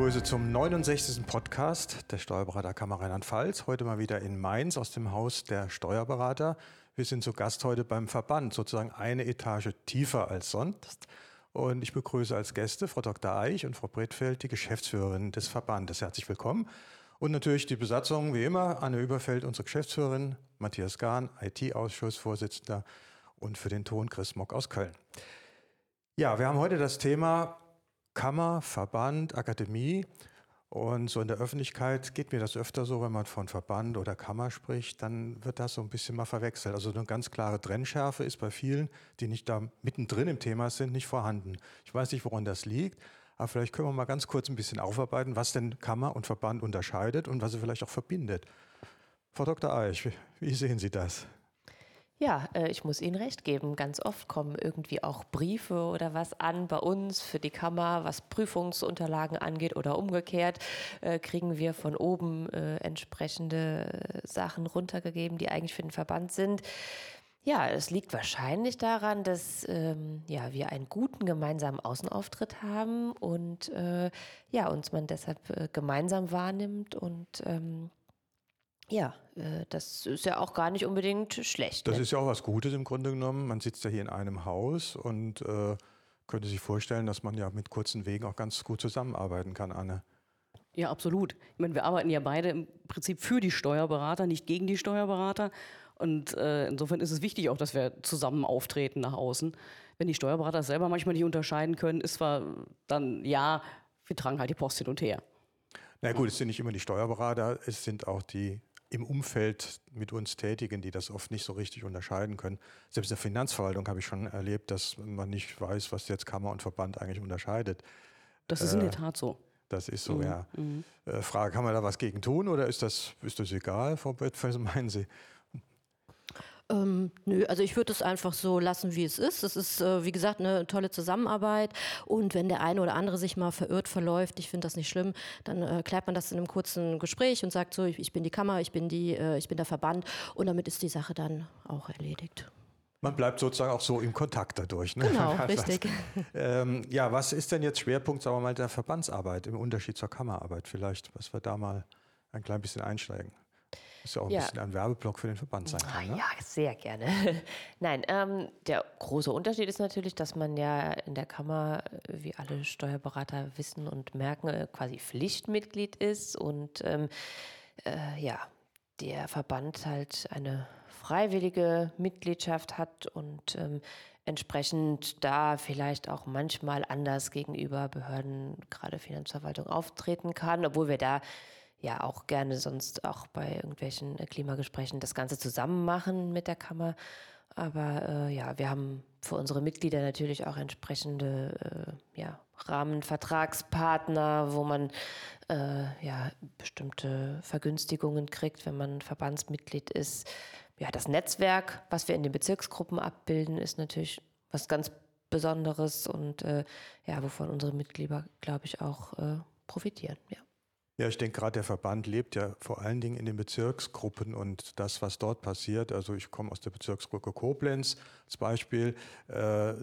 begrüße zum 69. Podcast der Steuerberaterkammer Rheinland-Pfalz. Heute mal wieder in Mainz aus dem Haus der Steuerberater. Wir sind zu Gast heute beim Verband, sozusagen eine Etage tiefer als sonst. Und ich begrüße als Gäste Frau Dr. Eich und Frau Bredfeld, die Geschäftsführerin des Verbandes. Herzlich willkommen. Und natürlich die Besatzung, wie immer, Anne Überfeld, unsere Geschäftsführerin, Matthias Gahn, IT-Ausschussvorsitzender und für den Ton Chris Mock aus Köln. Ja, wir haben heute das Thema Kammer, Verband, Akademie. Und so in der Öffentlichkeit geht mir das öfter so, wenn man von Verband oder Kammer spricht, dann wird das so ein bisschen mal verwechselt. Also eine ganz klare Trennschärfe ist bei vielen, die nicht da mittendrin im Thema sind, nicht vorhanden. Ich weiß nicht, woran das liegt, aber vielleicht können wir mal ganz kurz ein bisschen aufarbeiten, was denn Kammer und Verband unterscheidet und was sie vielleicht auch verbindet. Frau Dr. Eich, wie sehen Sie das? Ja, äh, ich muss Ihnen recht geben. Ganz oft kommen irgendwie auch Briefe oder was an bei uns für die Kammer, was Prüfungsunterlagen angeht oder umgekehrt, äh, kriegen wir von oben äh, entsprechende Sachen runtergegeben, die eigentlich für den Verband sind. Ja, es liegt wahrscheinlich daran, dass ähm, ja, wir einen guten gemeinsamen Außenauftritt haben und äh, ja, uns man deshalb äh, gemeinsam wahrnimmt und ähm, ja, äh, das ist ja auch gar nicht unbedingt schlecht. Das ne? ist ja auch was Gutes im Grunde genommen. Man sitzt ja hier in einem Haus und äh, könnte sich vorstellen, dass man ja mit kurzen Wegen auch ganz gut zusammenarbeiten kann, Anne. Ja, absolut. Ich meine, wir arbeiten ja beide im Prinzip für die Steuerberater, nicht gegen die Steuerberater. Und äh, insofern ist es wichtig auch, dass wir zusammen auftreten nach außen. Wenn die Steuerberater selber manchmal nicht unterscheiden können, ist zwar dann, ja, wir tragen halt die Post hin und her. Na gut, es sind nicht immer die Steuerberater, es sind auch die im Umfeld mit uns tätigen, die das oft nicht so richtig unterscheiden können. Selbst in der Finanzverwaltung habe ich schon erlebt, dass man nicht weiß, was jetzt Kammer und Verband eigentlich unterscheidet. Das ist in der Tat so. Das ist so, mhm. ja. Mhm. Äh, Frage, kann man da was gegen tun oder ist das, ist das egal, Frau Bett, was meinen Sie? Ähm, nö, also ich würde es einfach so lassen, wie es ist. Es ist, äh, wie gesagt, eine tolle Zusammenarbeit. Und wenn der eine oder andere sich mal verirrt, verläuft, ich finde das nicht schlimm, dann äh, klärt man das in einem kurzen Gespräch und sagt so, ich, ich bin die Kammer, ich bin, die, äh, ich bin der Verband. Und damit ist die Sache dann auch erledigt. Man bleibt sozusagen auch so im Kontakt dadurch. Ne? Genau, richtig. Ähm, ja, was ist denn jetzt Schwerpunkt, sagen wir mal, der Verbandsarbeit im Unterschied zur Kammerarbeit vielleicht, was wir da mal ein klein bisschen einsteigen? Das ist ja auch ein ja. bisschen ein Werbeblock für den Verband sein kann. Ne? Ja, sehr gerne. Nein, ähm, der große Unterschied ist natürlich, dass man ja in der Kammer, wie alle Steuerberater wissen und merken, äh, quasi Pflichtmitglied ist und ähm, äh, ja, der Verband halt eine freiwillige Mitgliedschaft hat und ähm, entsprechend da vielleicht auch manchmal anders gegenüber Behörden, gerade Finanzverwaltung, auftreten kann, obwohl wir da ja auch gerne sonst auch bei irgendwelchen äh, Klimagesprächen das Ganze zusammen machen mit der Kammer. Aber äh, ja, wir haben für unsere Mitglieder natürlich auch entsprechende äh, ja, Rahmenvertragspartner, wo man äh, ja bestimmte Vergünstigungen kriegt, wenn man Verbandsmitglied ist. Ja, das Netzwerk, was wir in den Bezirksgruppen abbilden, ist natürlich was ganz Besonderes und äh, ja, wovon unsere Mitglieder, glaube ich, auch äh, profitieren. Ja. Ja, ich denke gerade der Verband lebt ja vor allen Dingen in den Bezirksgruppen und das, was dort passiert. Also ich komme aus der Bezirksgruppe Koblenz als Beispiel. Äh,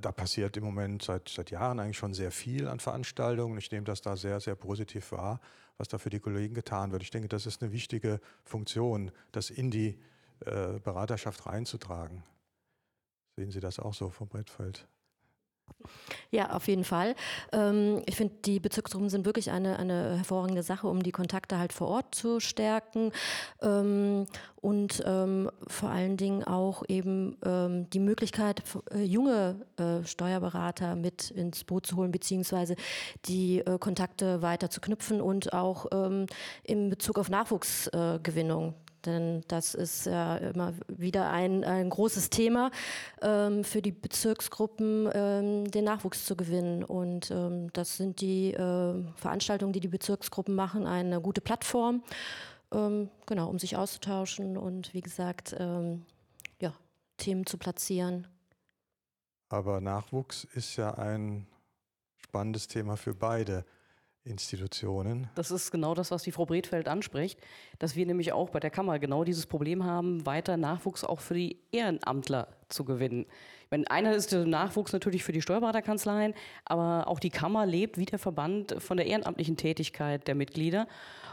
da passiert im Moment seit, seit Jahren eigentlich schon sehr viel an Veranstaltungen. Ich nehme das da sehr, sehr positiv wahr, was da für die Kollegen getan wird. Ich denke, das ist eine wichtige Funktion, das in die äh, Beraterschaft reinzutragen. Sehen Sie das auch so, Frau Brettfeld? Ja, auf jeden Fall. Ähm, ich finde, die Bezirksgruppen sind wirklich eine, eine hervorragende Sache, um die Kontakte halt vor Ort zu stärken ähm, und ähm, vor allen Dingen auch eben die Möglichkeit, äh, junge äh, Steuerberater mit ins Boot zu holen, beziehungsweise die äh, Kontakte weiter zu knüpfen und auch in Bezug auf Nachwuchsgewinnung denn das ist ja immer wieder ein, ein großes Thema ähm, für die Bezirksgruppen, ähm, den Nachwuchs zu gewinnen. Und ähm, das sind die äh, Veranstaltungen, die die Bezirksgruppen machen, eine gute Plattform, ähm, genau, um sich auszutauschen und wie gesagt, ähm, ja, Themen zu platzieren. Aber Nachwuchs ist ja ein spannendes Thema für beide. Institutionen. Das ist genau das, was die Frau Bredfeld anspricht, dass wir nämlich auch bei der Kammer genau dieses Problem haben, weiter Nachwuchs auch für die Ehrenamtler zu gewinnen. Meine, einer ist der Nachwuchs natürlich für die Steuerberaterkanzleien, aber auch die Kammer lebt wie der Verband von der ehrenamtlichen Tätigkeit der Mitglieder.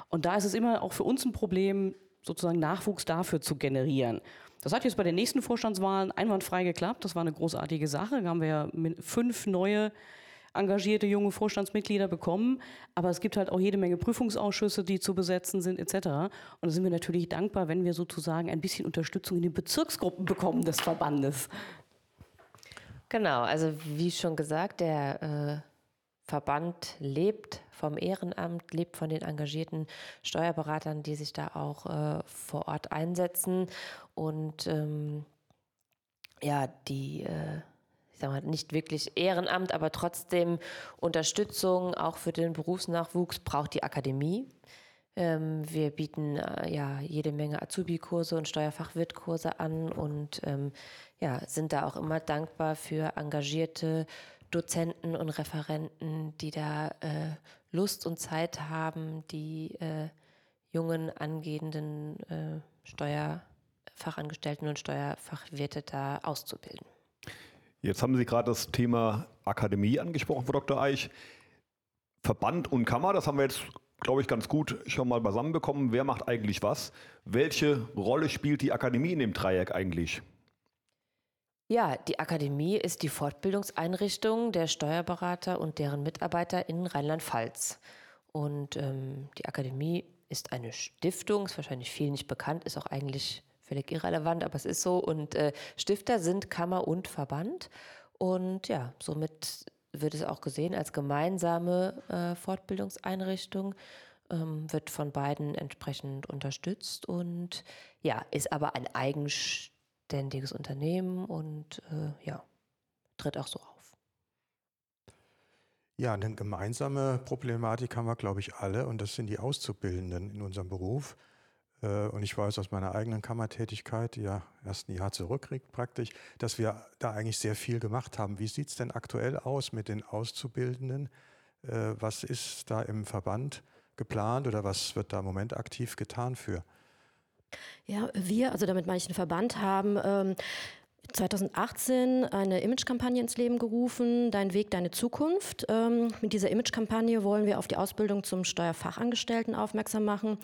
Und da ist es immer auch für uns ein Problem, sozusagen Nachwuchs dafür zu generieren. Das hat jetzt bei den nächsten Vorstandswahlen einwandfrei geklappt. Das war eine großartige Sache. Da haben wir ja fünf neue engagierte junge Vorstandsmitglieder bekommen. Aber es gibt halt auch jede Menge Prüfungsausschüsse, die zu besetzen sind, etc. Und da sind wir natürlich dankbar, wenn wir sozusagen ein bisschen Unterstützung in den Bezirksgruppen bekommen des Verbandes. Genau, also wie schon gesagt, der äh, Verband lebt vom Ehrenamt, lebt von den engagierten Steuerberatern, die sich da auch äh, vor Ort einsetzen. Und ähm, ja, die äh, sag mal, nicht wirklich Ehrenamt, aber trotzdem Unterstützung auch für den Berufsnachwuchs braucht die Akademie. Ähm, wir bieten äh, ja jede Menge Azubi-Kurse und Steuerfachwirtkurse an und ähm, ja, sind da auch immer dankbar für engagierte Dozenten und Referenten, die da äh, Lust und Zeit haben, die äh, jungen angehenden äh, Steuerfachangestellten und Steuerfachwirte da auszubilden. Jetzt haben Sie gerade das Thema Akademie angesprochen, Frau Dr. Eich. Verband und Kammer, das haben wir jetzt, glaube ich, ganz gut schon mal beisammenbekommen. Wer macht eigentlich was? Welche Rolle spielt die Akademie in dem Dreieck eigentlich? Ja, die Akademie ist die Fortbildungseinrichtung der Steuerberater und deren Mitarbeiter in Rheinland-Pfalz. Und ähm, die Akademie ist eine Stiftung, ist wahrscheinlich vielen nicht bekannt, ist auch eigentlich völlig irrelevant, aber es ist so. Und äh, Stifter sind Kammer und Verband. Und ja, somit wird es auch gesehen als gemeinsame äh, Fortbildungseinrichtung, ähm, wird von beiden entsprechend unterstützt und ja, ist aber ein eigenständiges Unternehmen und äh, ja, tritt auch so auf. Ja, eine gemeinsame Problematik haben wir, glaube ich, alle und das sind die Auszubildenden in unserem Beruf. Äh, und ich weiß aus meiner eigenen Kammertätigkeit, die ja erst ein Jahr zurückliegt praktisch, dass wir da eigentlich sehr viel gemacht haben. Wie sieht es denn aktuell aus mit den Auszubildenden? Äh, was ist da im Verband geplant oder was wird da im Moment aktiv getan für? Ja, wir, also damit meine ich den Verband, haben ähm, 2018 eine Imagekampagne ins Leben gerufen, Dein Weg, deine Zukunft. Ähm, mit dieser Imagekampagne wollen wir auf die Ausbildung zum Steuerfachangestellten aufmerksam machen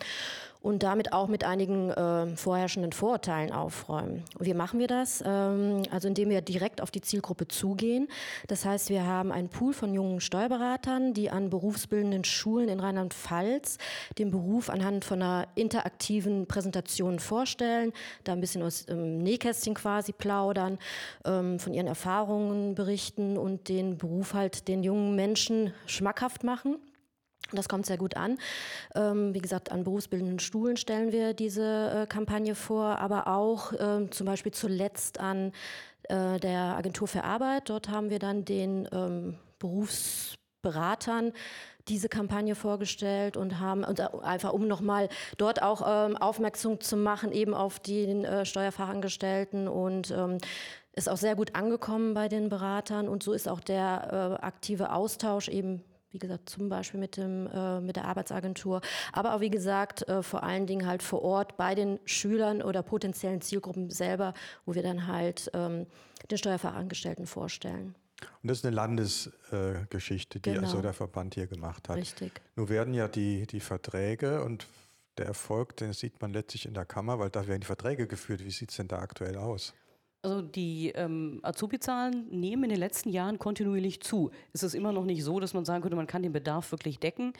und damit auch mit einigen äh, vorherrschenden Vorurteilen aufräumen. Wie machen wir das? Ähm, also indem wir direkt auf die Zielgruppe zugehen. Das heißt, wir haben einen Pool von jungen Steuerberatern, die an berufsbildenden Schulen in Rheinland-Pfalz den Beruf anhand von einer interaktiven Präsentation vorstellen, da ein bisschen aus ähm, Nähkästchen quasi plaudern, ähm, von ihren Erfahrungen berichten und den Beruf halt den jungen Menschen schmackhaft machen. Das kommt sehr gut an. Ähm, wie gesagt, an berufsbildenden Stuhlen stellen wir diese äh, Kampagne vor, aber auch ähm, zum Beispiel zuletzt an äh, der Agentur für Arbeit. Dort haben wir dann den ähm, Berufsberatern diese Kampagne vorgestellt und haben und äh, einfach um nochmal dort auch ähm, aufmerksam zu machen, eben auf den äh, Steuerfachangestellten und ähm, ist auch sehr gut angekommen bei den Beratern und so ist auch der äh, aktive Austausch eben wie gesagt, zum Beispiel mit, dem, äh, mit der Arbeitsagentur, aber auch wie gesagt, äh, vor allen Dingen halt vor Ort bei den Schülern oder potenziellen Zielgruppen selber, wo wir dann halt ähm, den Steuerfachangestellten vorstellen. Und das ist eine Landesgeschichte, äh, die genau. also der Verband hier gemacht hat. Richtig. Nun werden ja die, die Verträge und der Erfolg, den sieht man letztlich in der Kammer, weil da werden die Verträge geführt. Wie sieht es denn da aktuell aus? Also die ähm, Azubi-Zahlen nehmen in den letzten Jahren kontinuierlich zu. Es ist immer noch nicht so, dass man sagen könnte, man kann den Bedarf wirklich decken.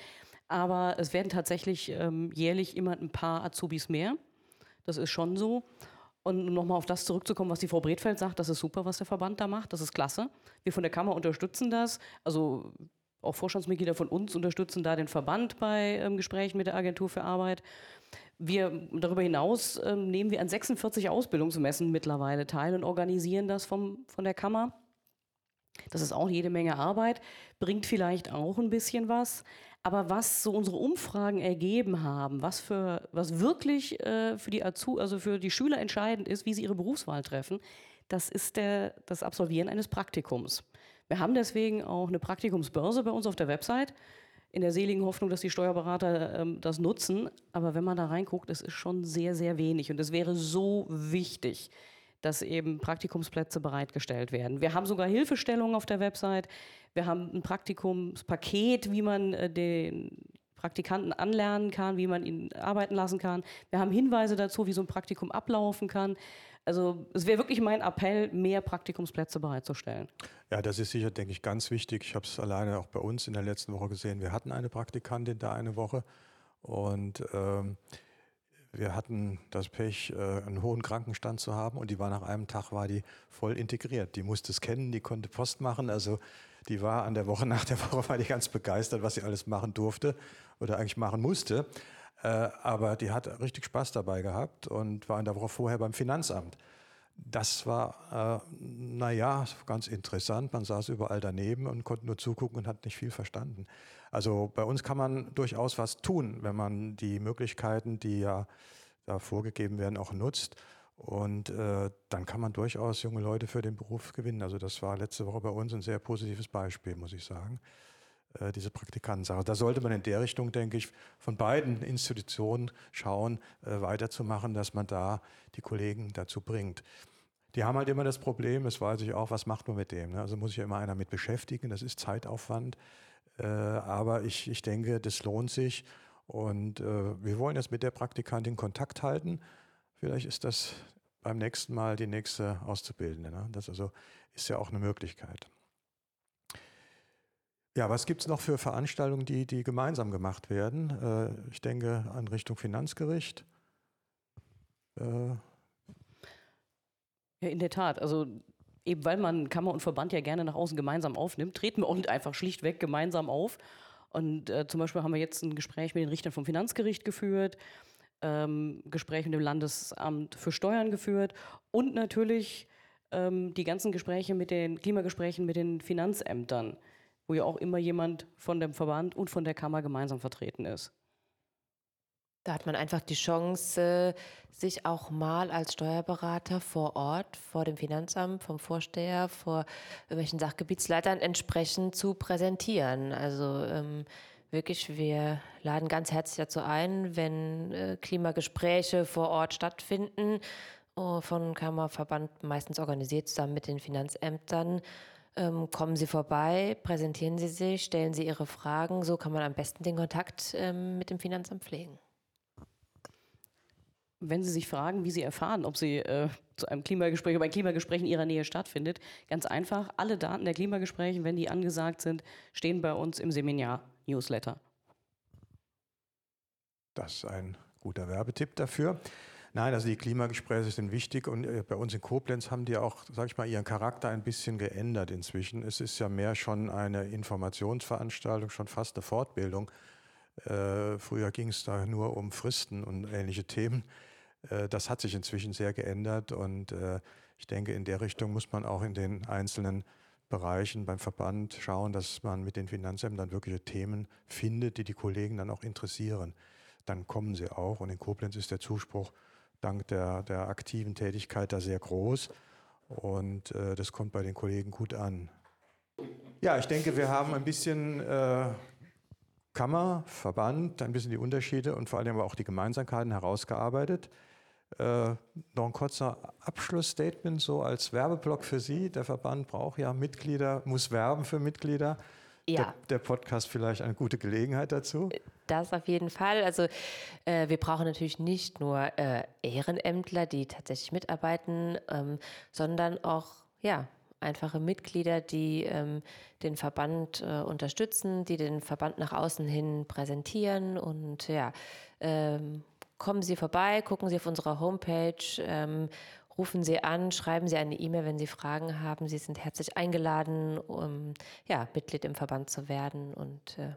Aber es werden tatsächlich ähm, jährlich immer ein paar Azubis mehr. Das ist schon so. Und nochmal auf das zurückzukommen, was die Frau Bredfeld sagt, das ist super, was der Verband da macht. Das ist klasse. Wir von der Kammer unterstützen das. Also auch Vorstandsmitglieder von uns unterstützen da den Verband bei ähm, Gesprächen mit der Agentur für Arbeit. Wir, darüber hinaus äh, nehmen wir an 46 Ausbildungsmessen mittlerweile teil und organisieren das vom, von der Kammer. Das ist auch jede Menge Arbeit, bringt vielleicht auch ein bisschen was. Aber was so unsere Umfragen ergeben haben, was, für, was wirklich äh, für, die Azu, also für die Schüler entscheidend ist, wie sie ihre Berufswahl treffen, das ist der, das Absolvieren eines Praktikums. Wir haben deswegen auch eine Praktikumsbörse bei uns auf der Website in der seligen Hoffnung, dass die Steuerberater ähm, das nutzen. Aber wenn man da reinguckt, es ist schon sehr, sehr wenig. Und es wäre so wichtig, dass eben Praktikumsplätze bereitgestellt werden. Wir haben sogar Hilfestellungen auf der Website. Wir haben ein Praktikumspaket, wie man äh, den Praktikanten anlernen kann, wie man ihn arbeiten lassen kann. Wir haben Hinweise dazu, wie so ein Praktikum ablaufen kann. Also es wäre wirklich mein Appell, mehr Praktikumsplätze bereitzustellen. Ja, das ist sicher, denke ich, ganz wichtig. Ich habe es alleine auch bei uns in der letzten Woche gesehen. Wir hatten eine Praktikantin da eine Woche und ähm, wir hatten das Pech, äh, einen hohen Krankenstand zu haben und die war nach einem Tag war die voll integriert. Die musste es kennen, die konnte Post machen. Also die war an der Woche nach der Woche war die ganz begeistert, was sie alles machen durfte oder eigentlich machen musste. Äh, aber die hat richtig Spaß dabei gehabt und war in der Woche vorher beim Finanzamt. Das war, äh, naja, ganz interessant. Man saß überall daneben und konnte nur zugucken und hat nicht viel verstanden. Also bei uns kann man durchaus was tun, wenn man die Möglichkeiten, die ja da vorgegeben werden, auch nutzt. Und äh, dann kann man durchaus junge Leute für den Beruf gewinnen. Also das war letzte Woche bei uns ein sehr positives Beispiel, muss ich sagen, äh, diese Praktikantensache. Da sollte man in der Richtung, denke ich, von beiden Institutionen schauen, äh, weiterzumachen, dass man da die Kollegen dazu bringt. Die haben halt immer das Problem, das weiß ich auch, was macht man mit dem? Ne? Also muss sich ja immer einer mit beschäftigen, das ist Zeitaufwand. Äh, aber ich, ich denke, das lohnt sich. Und äh, wir wollen jetzt mit der Praktikantin Kontakt halten. Vielleicht ist das beim nächsten Mal die nächste Auszubildende. Ne? Das also ist ja auch eine Möglichkeit. Ja, was gibt es noch für Veranstaltungen, die, die gemeinsam gemacht werden? Äh, ich denke an Richtung Finanzgericht. Äh, ja, in der Tat. Also eben weil man Kammer und Verband ja gerne nach außen gemeinsam aufnimmt, treten wir und einfach schlichtweg gemeinsam auf. Und äh, zum Beispiel haben wir jetzt ein Gespräch mit den Richtern vom Finanzgericht geführt, ähm, Gespräch mit dem Landesamt für Steuern geführt und natürlich ähm, die ganzen Gespräche mit den Klimagesprächen mit den Finanzämtern, wo ja auch immer jemand von dem Verband und von der Kammer gemeinsam vertreten ist. Da hat man einfach die Chance, sich auch mal als Steuerberater vor Ort, vor dem Finanzamt, vom Vorsteher, vor irgendwelchen Sachgebietsleitern entsprechend zu präsentieren. Also ähm, wirklich, wir laden ganz herzlich dazu ein, wenn äh, Klimagespräche vor Ort stattfinden, äh, von Kammerverband meistens organisiert zusammen mit den Finanzämtern. Ähm, kommen Sie vorbei, präsentieren Sie sich, stellen Sie Ihre Fragen. So kann man am besten den Kontakt ähm, mit dem Finanzamt pflegen. Wenn Sie sich fragen, wie Sie erfahren, ob Sie äh, zu einem Klimagespräch oder ein Klimagespräch in Ihrer Nähe stattfindet, ganz einfach, alle Daten der Klimagespräche, wenn die angesagt sind, stehen bei uns im Seminar-Newsletter. Das ist ein guter Werbetipp dafür. Nein, also die Klimagespräche sind wichtig und äh, bei uns in Koblenz haben die auch, sage ich mal, ihren Charakter ein bisschen geändert inzwischen. Es ist ja mehr schon eine Informationsveranstaltung, schon fast eine Fortbildung. Äh, früher ging es da nur um Fristen und ähnliche Themen. Äh, das hat sich inzwischen sehr geändert und äh, ich denke, in der Richtung muss man auch in den einzelnen Bereichen beim Verband schauen, dass man mit den Finanzämtern wirkliche Themen findet, die die Kollegen dann auch interessieren. Dann kommen sie auch und in Koblenz ist der Zuspruch dank der, der aktiven Tätigkeit da sehr groß und äh, das kommt bei den Kollegen gut an. Ja, ich denke, wir haben ein bisschen äh, Kammer, Verband, ein bisschen die Unterschiede und vor allem auch die Gemeinsamkeiten herausgearbeitet. Äh, noch ein kurzer Abschlussstatement so als Werbeblock für Sie. Der Verband braucht ja Mitglieder, muss werben für Mitglieder. Ja. Der, der Podcast vielleicht eine gute Gelegenheit dazu. Das auf jeden Fall. Also äh, wir brauchen natürlich nicht nur äh, Ehrenämtler, die tatsächlich mitarbeiten, ähm, sondern auch ja, einfache Mitglieder, die ähm, den Verband äh, unterstützen, die den Verband nach außen hin präsentieren und ja, ähm, kommen Sie vorbei, gucken Sie auf unserer Homepage, ähm, rufen Sie an, schreiben Sie eine E-Mail, wenn Sie Fragen haben. Sie sind herzlich eingeladen, um ja, Mitglied im Verband zu werden und äh,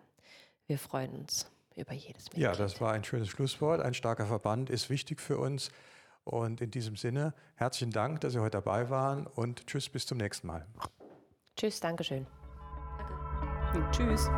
wir freuen uns über jedes Mitglied. Ja, das war ein schönes Schlusswort. Ein starker Verband ist wichtig für uns. Und in diesem Sinne, herzlichen Dank, dass Sie heute dabei waren und tschüss, bis zum nächsten Mal. Tschüss, Dankeschön. Danke. Tschüss.